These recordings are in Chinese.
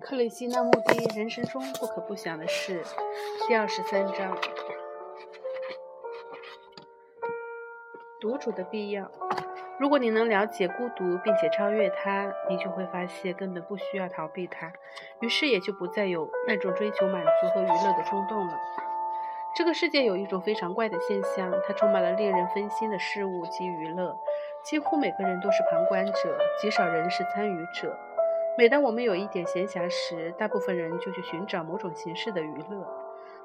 克里希那穆蒂人生中不可不想的事，第二十三章：独处的必要。如果你能了解孤独并且超越它，你就会发现根本不需要逃避它，于是也就不再有那种追求满足和娱乐的冲动了。这个世界有一种非常怪的现象，它充满了令人分心的事物及娱乐。几乎每个人都是旁观者，极少人是参与者。每当我们有一点闲暇时，大部分人就去寻找某种形式的娱乐。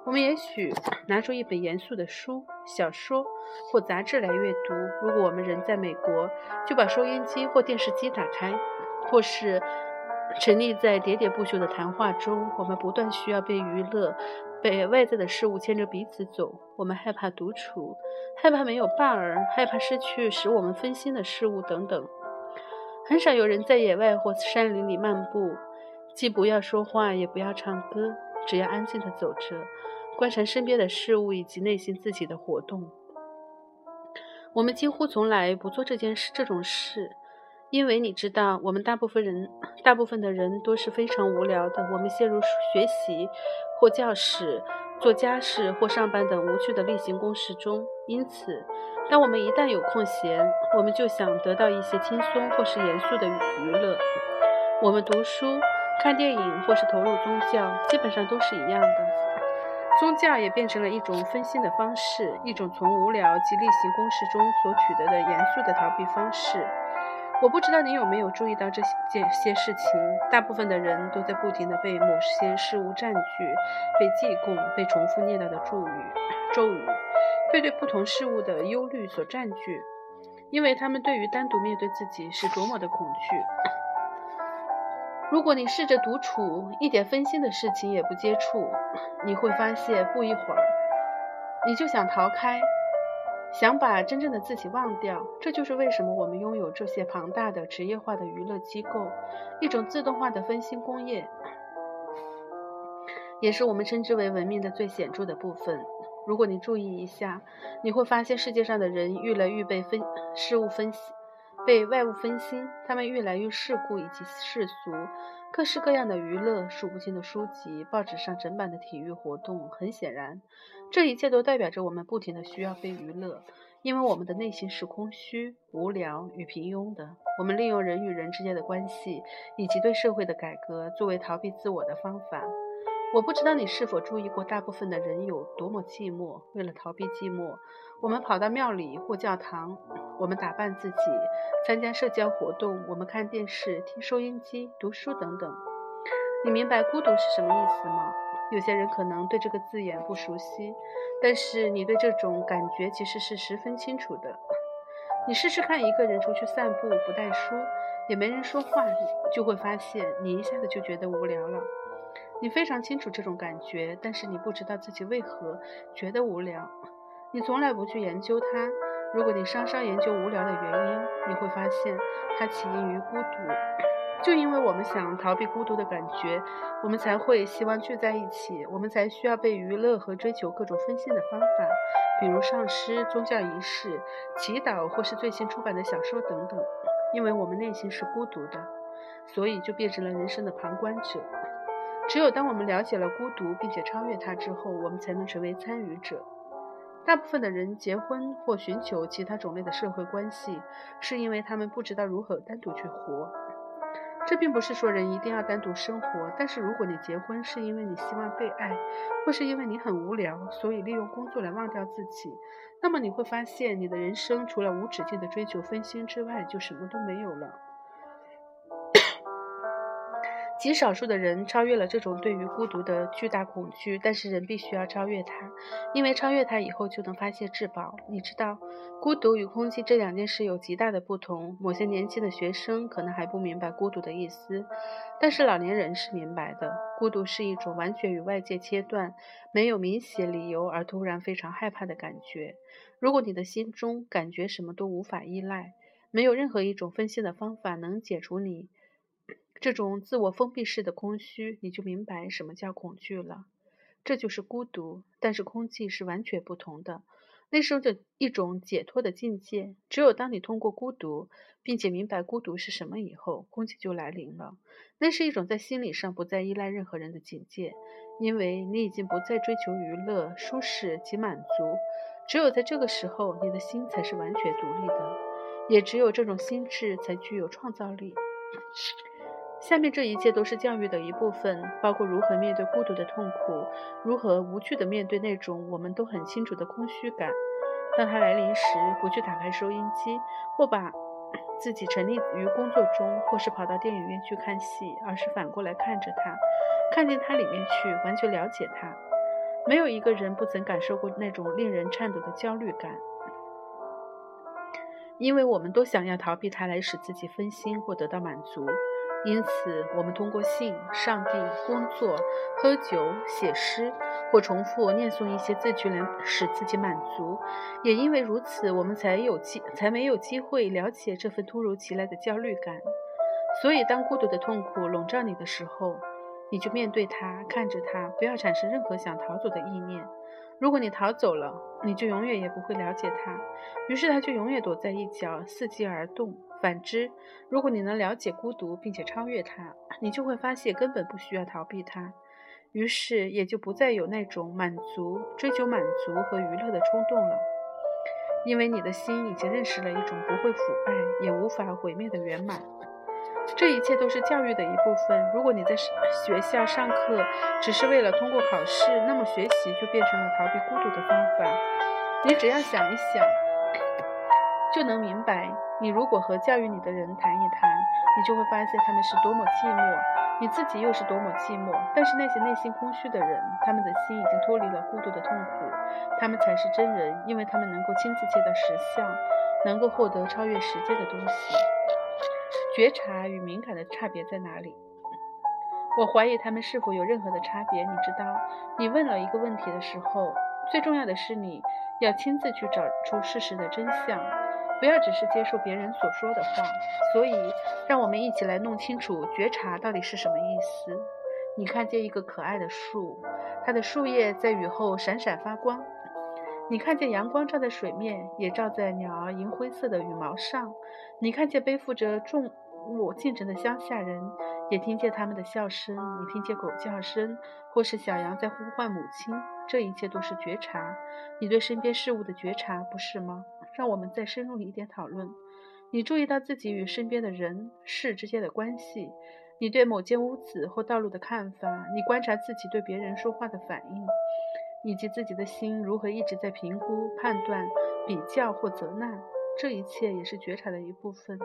我们也许拿出一本严肃的书、小说或杂志来阅读。如果我们人在美国，就把收音机或电视机打开，或是沉溺在喋喋不休的谈话中。我们不断需要被娱乐，被外在的事物牵着鼻子走。我们害怕独处，害怕没有伴儿，害怕失去使我们分心的事物等等。很少有人在野外或山林里漫步，既不要说话，也不要唱歌，只要安静地走着，观察身边的事物以及内心自己的活动。我们几乎从来不做这件事这种事，因为你知道，我们大部分人，大部分的人都是非常无聊的。我们陷入学习或教室、做家事或上班等无趣的例行公事中，因此。当我们一旦有空闲，我们就想得到一些轻松或是严肃的娱乐。我们读书、看电影或是投入宗教，基本上都是一样的。宗教也变成了一种分心的方式，一种从无聊及例行公事中所取得的严肃的逃避方式。我不知道你有没有注意到这些这些事情。大部分的人都在不停地被某些事物占据、被记供、被重复念叨的咒语、咒语。被对不同事物的忧虑所占据，因为他们对于单独面对自己是多么的恐惧。如果你试着独处，一点分心的事情也不接触，你会发现不一会儿，你就想逃开，想把真正的自己忘掉。这就是为什么我们拥有这些庞大的职业化的娱乐机构，一种自动化的分心工业，也是我们称之为文明的最显著的部分。如果你注意一下，你会发现世界上的人越来越被分事物分析，被外物分心，他们越来越世故以及世俗，各式各样的娱乐，数不清的书籍，报纸上整版的体育活动。很显然，这一切都代表着我们不停的需要被娱乐，因为我们的内心是空虚、无聊与平庸的。我们利用人与人之间的关系以及对社会的改革作为逃避自我的方法。我不知道你是否注意过，大部分的人有多么寂寞。为了逃避寂寞，我们跑到庙里或教堂，我们打扮自己，参加社交活动，我们看电视、听收音机、读书等等。你明白孤独是什么意思吗？有些人可能对这个字眼不熟悉，但是你对这种感觉其实是十分清楚的。你试试看，一个人出去散步，不带书，也没人说话，就会发现你一下子就觉得无聊了。你非常清楚这种感觉，但是你不知道自己为何觉得无聊。你从来不去研究它。如果你稍稍研究无聊的原因，你会发现它起因于孤独。就因为我们想逃避孤独的感觉，我们才会希望聚在一起，我们才需要被娱乐和追求各种分心的方法，比如上诗、宗教仪式、祈祷或是最新出版的小说等等。因为我们内心是孤独的，所以就变成了人生的旁观者。只有当我们了解了孤独，并且超越它之后，我们才能成为参与者。大部分的人结婚或寻求其他种类的社会关系，是因为他们不知道如何单独去活。这并不是说人一定要单独生活，但是如果你结婚是因为你希望被爱，或是因为你很无聊，所以利用工作来忘掉自己，那么你会发现你的人生除了无止境的追求分心之外，就什么都没有了。极少数的人超越了这种对于孤独的巨大恐惧，但是人必须要超越它，因为超越它以后就能发现至宝。你知道，孤独与空寂这两件事有极大的不同。某些年轻的学生可能还不明白孤独的意思，但是老年人是明白的。孤独是一种完全与外界切断、没有明显理由而突然非常害怕的感觉。如果你的心中感觉什么都无法依赖，没有任何一种分心的方法能解除你。这种自我封闭式的空虚，你就明白什么叫恐惧了。这就是孤独，但是空寂是完全不同的。那是种一种解脱的境界。只有当你通过孤独，并且明白孤独是什么以后，空寂就来临了。那是一种在心理上不再依赖任何人的境界，因为你已经不再追求娱乐、舒适及满足。只有在这个时候，你的心才是完全独立的，也只有这种心智才具有创造力。下面这一切都是教育的一部分，包括如何面对孤独的痛苦，如何无惧地面对那种我们都很清楚的空虚感。当它来临时，不去打开收音机，或把 自己沉溺于工作中，或是跑到电影院去看戏，而是反过来看着它，看见它里面去，完全了解它。没有一个人不曾感受过那种令人颤抖的焦虑感。因为我们都想要逃避它来使自己分心或得到满足，因此我们通过性、上帝、工作、喝酒、写诗或重复念诵一些字句来使自己满足。也因为如此，我们才有机才没有机会了解这份突如其来的焦虑感。所以，当孤独的痛苦笼罩你的时候，你就面对它，看着它，不要产生任何想逃走的意念。如果你逃走了，你就永远也不会了解它，于是它就永远躲在一角，伺机而动。反之，如果你能了解孤独并且超越它，你就会发现根本不需要逃避它，于是也就不再有那种满足、追求满足和娱乐的冲动了，因为你的心已经认识了一种不会腐败也无法毁灭的圆满。这一切都是教育的一部分。如果你在学校上课只是为了通过考试，那么学习就变成了逃避孤独的方法。你只要想一想，就能明白。你如果和教育你的人谈一谈，你就会发现他们是多么寂寞，你自己又是多么寂寞。但是那些内心空虚的人，他们的心已经脱离了孤独的痛苦，他们才是真人，因为他们能够亲自见到实相，能够获得超越时间的东西。觉察与敏感的差别在哪里？我怀疑他们是否有任何的差别。你知道，你问了一个问题的时候，最重要的是你要亲自去找出事实的真相，不要只是接受别人所说的话。所以，让我们一起来弄清楚觉察到底是什么意思。你看见一个可爱的树，它的树叶在雨后闪闪发光。你看见阳光照在水面，也照在鸟儿银灰色的羽毛上。你看见背负着重。我进城的乡下人也听见他们的笑声，你听见狗叫声，或是小羊在呼唤母亲。这一切都是觉察，你对身边事物的觉察，不是吗？让我们再深入一点讨论。你注意到自己与身边的人事之间的关系，你对某间屋子或道路的看法，你观察自己对别人说话的反应，以及自己的心如何一直在评估、判断、比较或责难。这一切也是觉察的一部分。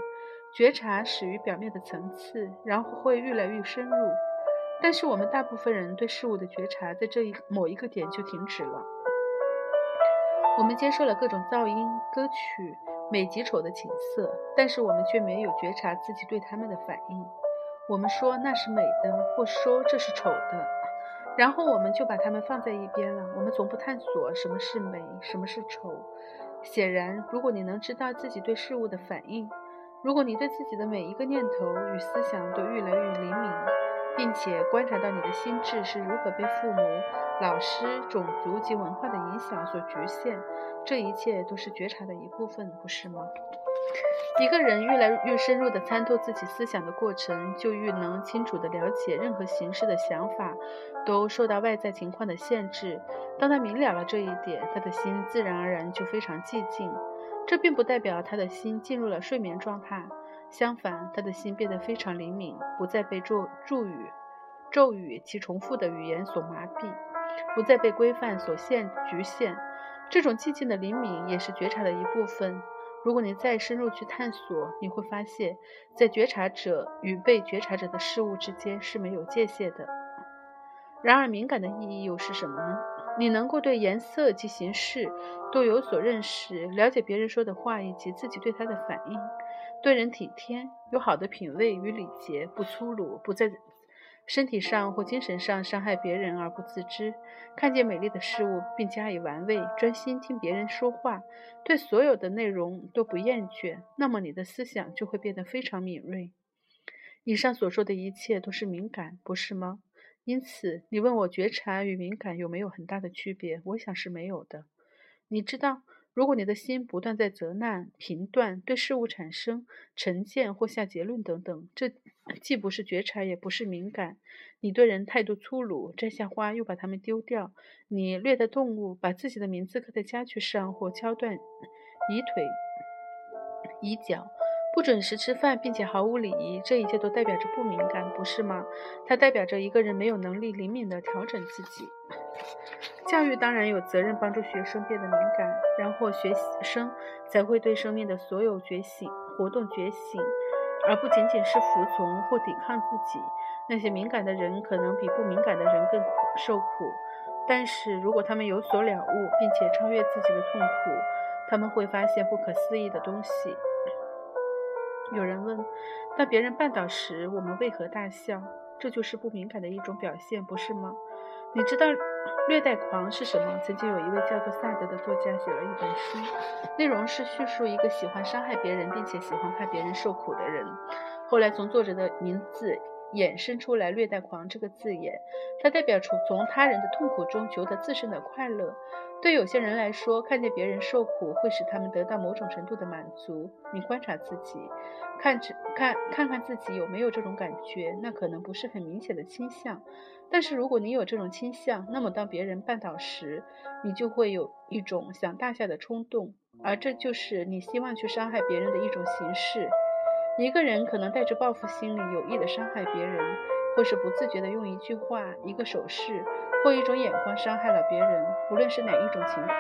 觉察始于表面的层次，然后会越来越深入。但是我们大部分人对事物的觉察，在这一某一个点就停止了。我们接受了各种噪音、歌曲、美极丑的景色，但是我们却没有觉察自己对他们的反应。我们说那是美的，或说这是丑的，然后我们就把它们放在一边了。我们从不探索什么是美，什么是丑。显然，如果你能知道自己对事物的反应，如果你对自己的每一个念头与思想都越来越灵敏，并且观察到你的心智是如何被父母、老师、种族及文化的影响所局限，这一切都是觉察的一部分，不是吗？一个人越来越深入地参透自己思想的过程，就越能清楚地了解任何形式的想法都受到外在情况的限制。当他明了了这一点，他的心自然而然就非常寂静。这并不代表他的心进入了睡眠状态，相反，他的心变得非常灵敏，不再被咒咒语、咒语其重复的语言所麻痹，不再被规范所限局限。这种寂静的灵敏也是觉察的一部分。如果你再深入去探索，你会发现，在觉察者与被觉察者的事物之间是没有界限的。然而，敏感的意义又是什么呢？你能够对颜色及形式都有所认识，了解别人说的话以及自己对他的反应，对人体贴，有好的品味与礼节，不粗鲁，不在身体上或精神上伤害别人而不自知，看见美丽的事物并加以玩味，专心听别人说话，对所有的内容都不厌倦，那么你的思想就会变得非常敏锐。以上所说的一切都是敏感，不是吗？因此，你问我觉察与敏感有没有很大的区别？我想是没有的。你知道，如果你的心不断在责难、评断、对事物产生成见或下结论等等，这既不是觉察，也不是敏感。你对人态度粗鲁，摘下花又把它们丢掉；你虐待动物，把自己的名字刻在家具上或敲断椅腿、椅脚。不准时吃饭，并且毫无礼仪，这一切都代表着不敏感，不是吗？它代表着一个人没有能力灵敏地调整自己。教育当然有责任帮助学生变得敏感，然后学生才会对生命的所有觉醒活动觉醒，而不仅仅是服从或抵抗自己。那些敏感的人可能比不敏感的人更苦受苦，但是如果他们有所了悟，并且超越自己的痛苦，他们会发现不可思议的东西。有人问：当别人绊倒时，我们为何大笑？这就是不敏感的一种表现，不是吗？你知道虐待狂是什么？曾经有一位叫做萨德的作家写了一本书，内容是叙述一个喜欢伤害别人并且喜欢看别人受苦的人。后来从作者的名字衍生出来“虐待狂”这个字眼，它代表出从他人的痛苦中求得自身的快乐。对有些人来说，看见别人受苦会使他们得到某种程度的满足。你观察自己，看着看看看自己有没有这种感觉，那可能不是很明显的倾向。但是如果你有这种倾向，那么当别人绊倒时，你就会有一种想大笑的冲动，而这就是你希望去伤害别人的一种形式。一个人可能带着报复心理，有意的伤害别人，或是不自觉的用一句话、一个手势。或一种眼光伤害了别人，无论是哪一种情况，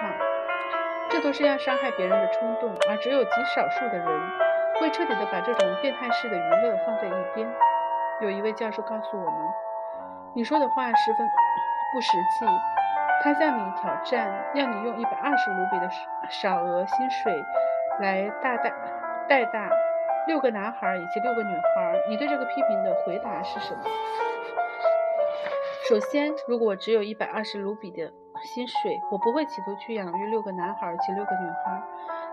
这都是要伤害别人的冲动。而只有极少数的人会彻底的把这种变态式的娱乐放在一边。有一位教授告诉我们：“你说的话十分不实际。”他向你挑战，要你用一百二十卢比的少额薪水来大大带大六个男孩以及六个女孩。你对这个批评的回答是什么？首先，如果我只有一百二十卢比的薪水，我不会企图去养育六个男孩及六个女孩。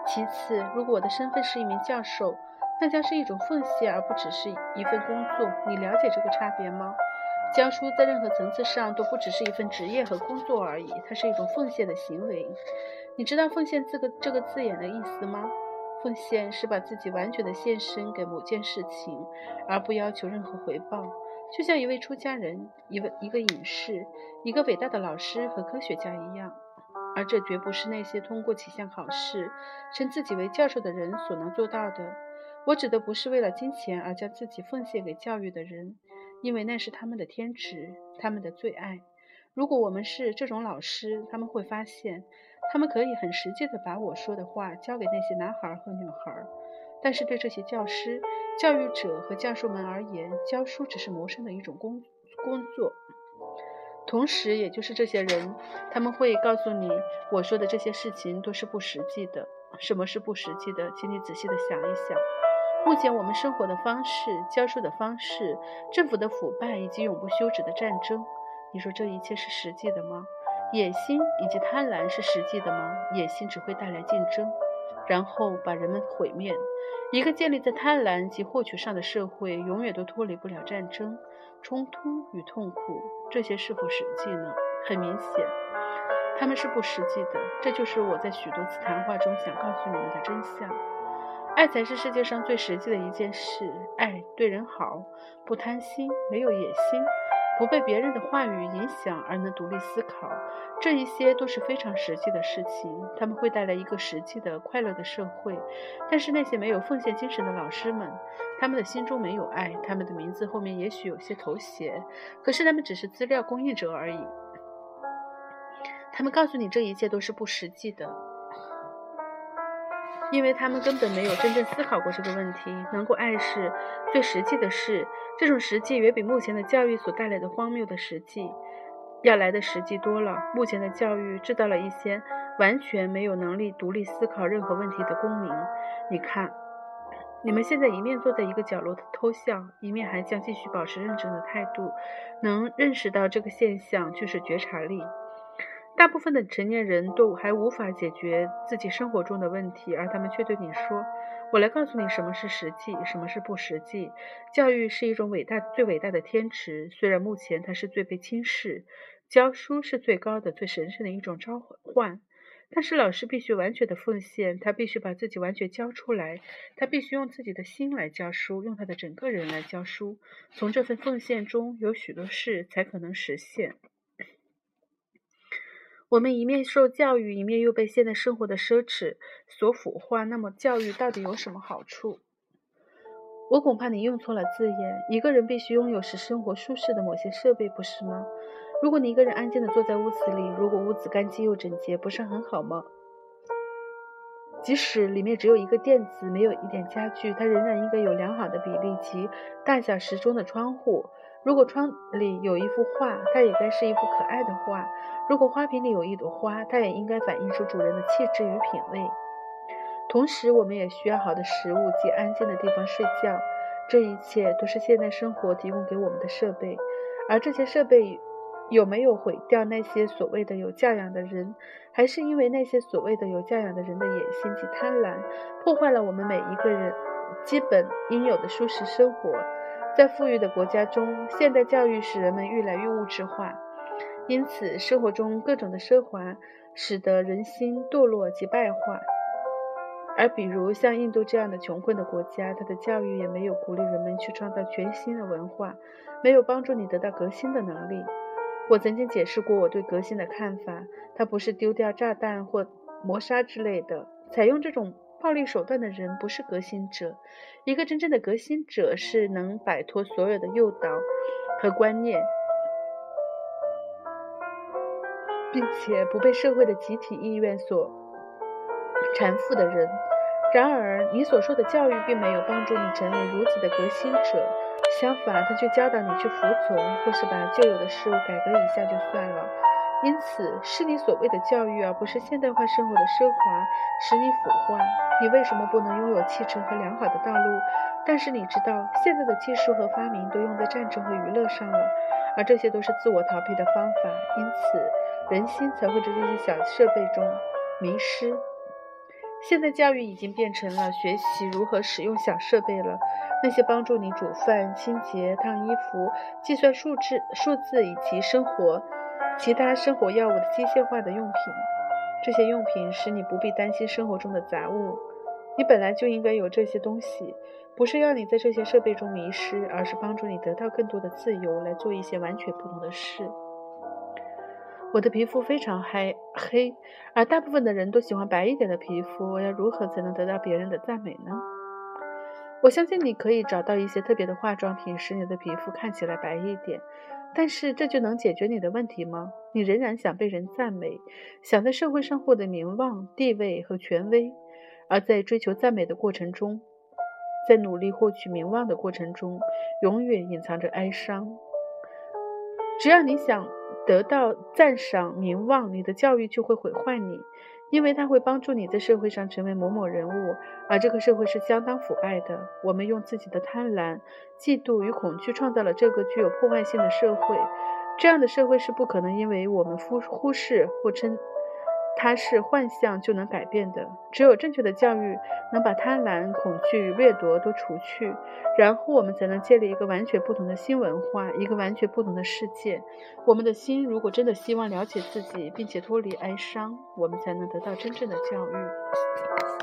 其次，如果我的身份是一名教授，那将是一种奉献，而不只是一份工作。你了解这个差别吗？教书在任何层次上都不只是一份职业和工作而已，它是一种奉献的行为。你知道“奉献”这个这个字眼的意思吗？奉献是把自己完全的献身给某件事情，而不要求任何回报。就像一位出家人、一位一个隐士、一个伟大的老师和科学家一样，而这绝不是那些通过几项考试称自己为教授的人所能做到的。我指的不是为了金钱而将自己奉献给教育的人，因为那是他们的天职，他们的最爱。如果我们是这种老师，他们会发现，他们可以很实际的把我说的话教给那些男孩和女孩。但是对这些教师、教育者和教授们而言，教书只是谋生的一种工工作。同时，也就是这些人，他们会告诉你，我说的这些事情都是不实际的。什么是不实际的？请你仔细的想一想。目前我们生活的方式、教书的方式、政府的腐败以及永不休止的战争，你说这一切是实际的吗？野心以及贪婪是实际的吗？野心只会带来竞争。然后把人们毁灭。一个建立在贪婪及获取上的社会，永远都脱离不了战争、冲突与痛苦。这些是否实际呢？很明显，他们是不实际的。这就是我在许多次谈话中想告诉你们的真相。爱才是世界上最实际的一件事。爱对人好，不贪心，没有野心。不被别人的话语影响而能独立思考，这一些都是非常实际的事情。他们会带来一个实际的快乐的社会。但是那些没有奉献精神的老师们，他们的心中没有爱，他们的名字后面也许有些头衔，可是他们只是资料供应者而已。他们告诉你这一切都是不实际的。因为他们根本没有真正思考过这个问题。能够爱是最实际的事，这种实际远比目前的教育所带来的荒谬的实际要来的实际多了。目前的教育制造了一些完全没有能力独立思考任何问题的公民。你看，你们现在一面坐在一个角落偷笑，一面还将继续保持认真的态度。能认识到这个现象，就是觉察力。大部分的成年人都还无法解决自己生活中的问题，而他们却对你说：“我来告诉你什么是实际，什么是不实际。教育是一种伟大、最伟大的天职，虽然目前它是最被轻视。教书是最高的、最神圣的一种召唤。但是老师必须完全的奉献，他必须把自己完全交出来，他必须用自己的心来教书，用他的整个人来教书。从这份奉献中，有许多事才可能实现。我们一面受教育，一面又被现代生活的奢侈所腐化。那么，教育到底有什么好处？我恐怕你用错了字眼。一个人必须拥有使生活舒适的某些设备，不是吗？如果你一个人安静地坐在屋子里，如果屋子干净又整洁，不是很好吗？即使里面只有一个垫子，没有一点家具，它仍然应该有良好的比例及大小适中的窗户。如果窗里有一幅画，它也该是一幅可爱的画；如果花瓶里有一朵花，它也应该反映出主人的气质与品味。同时，我们也需要好的食物及安静的地方睡觉。这一切都是现代生活提供给我们的设备，而这些设备有没有毁掉那些所谓的有教养的人，还是因为那些所谓的有教养的人的野心及贪婪，破坏了我们每一个人基本应有的舒适生活？在富裕的国家中，现代教育使人们越来越物质化，因此生活中各种的奢华使得人心堕落及败坏。而比如像印度这样的穷困的国家，它的教育也没有鼓励人们去创造全新的文化，没有帮助你得到革新的能力。我曾经解释过我对革新的看法，它不是丢掉炸弹或磨砂之类的，采用这种。暴力手段的人不是革新者。一个真正的革新者是能摆脱所有的诱导和观念，并且不被社会的集体意愿所缠缚的人。然而，你所受的教育并没有帮助你成为如此的革新者，相反，他却教导你去服从，或是把旧有的事物改革一下就算了。因此，是你所谓的教育，而不是现代化生活的奢华，使你腐化。你为什么不能拥有汽车和良好的道路？但是你知道，现在的技术和发明都用在战争和娱乐上了，而这些都是自我逃避的方法。因此，人心才会在这些小设备中迷失。现在教育已经变成了学习如何使用小设备了。那些帮助你煮饭、清洁、烫衣服、计算数字、数字以及生活。其他生活药物的机械化的用品，这些用品使你不必担心生活中的杂物。你本来就应该有这些东西，不是要你在这些设备中迷失，而是帮助你得到更多的自由，来做一些完全不同的事。我的皮肤非常黑，黑，而大部分的人都喜欢白一点的皮肤。我要如何才能得到别人的赞美呢？我相信你可以找到一些特别的化妆品，使你的皮肤看起来白一点。但是这就能解决你的问题吗？你仍然想被人赞美，想在社会上获得名望、地位和权威，而在追求赞美的过程中，在努力获取名望的过程中，永远隐藏着哀伤。只要你想得到赞赏、名望，你的教育就会毁坏你。因为它会帮助你在社会上成为某某人物，而这个社会是相当腐败的。我们用自己的贪婪、嫉妒与恐惧创造了这个具有破坏性的社会。这样的社会是不可能因为我们忽忽视或称。它是幻象就能改变的，只有正确的教育能把贪婪、恐惧、掠夺都除去，然后我们才能建立一个完全不同的新文化，一个完全不同的世界。我们的心如果真的希望了解自己，并且脱离哀伤，我们才能得到真正的教育。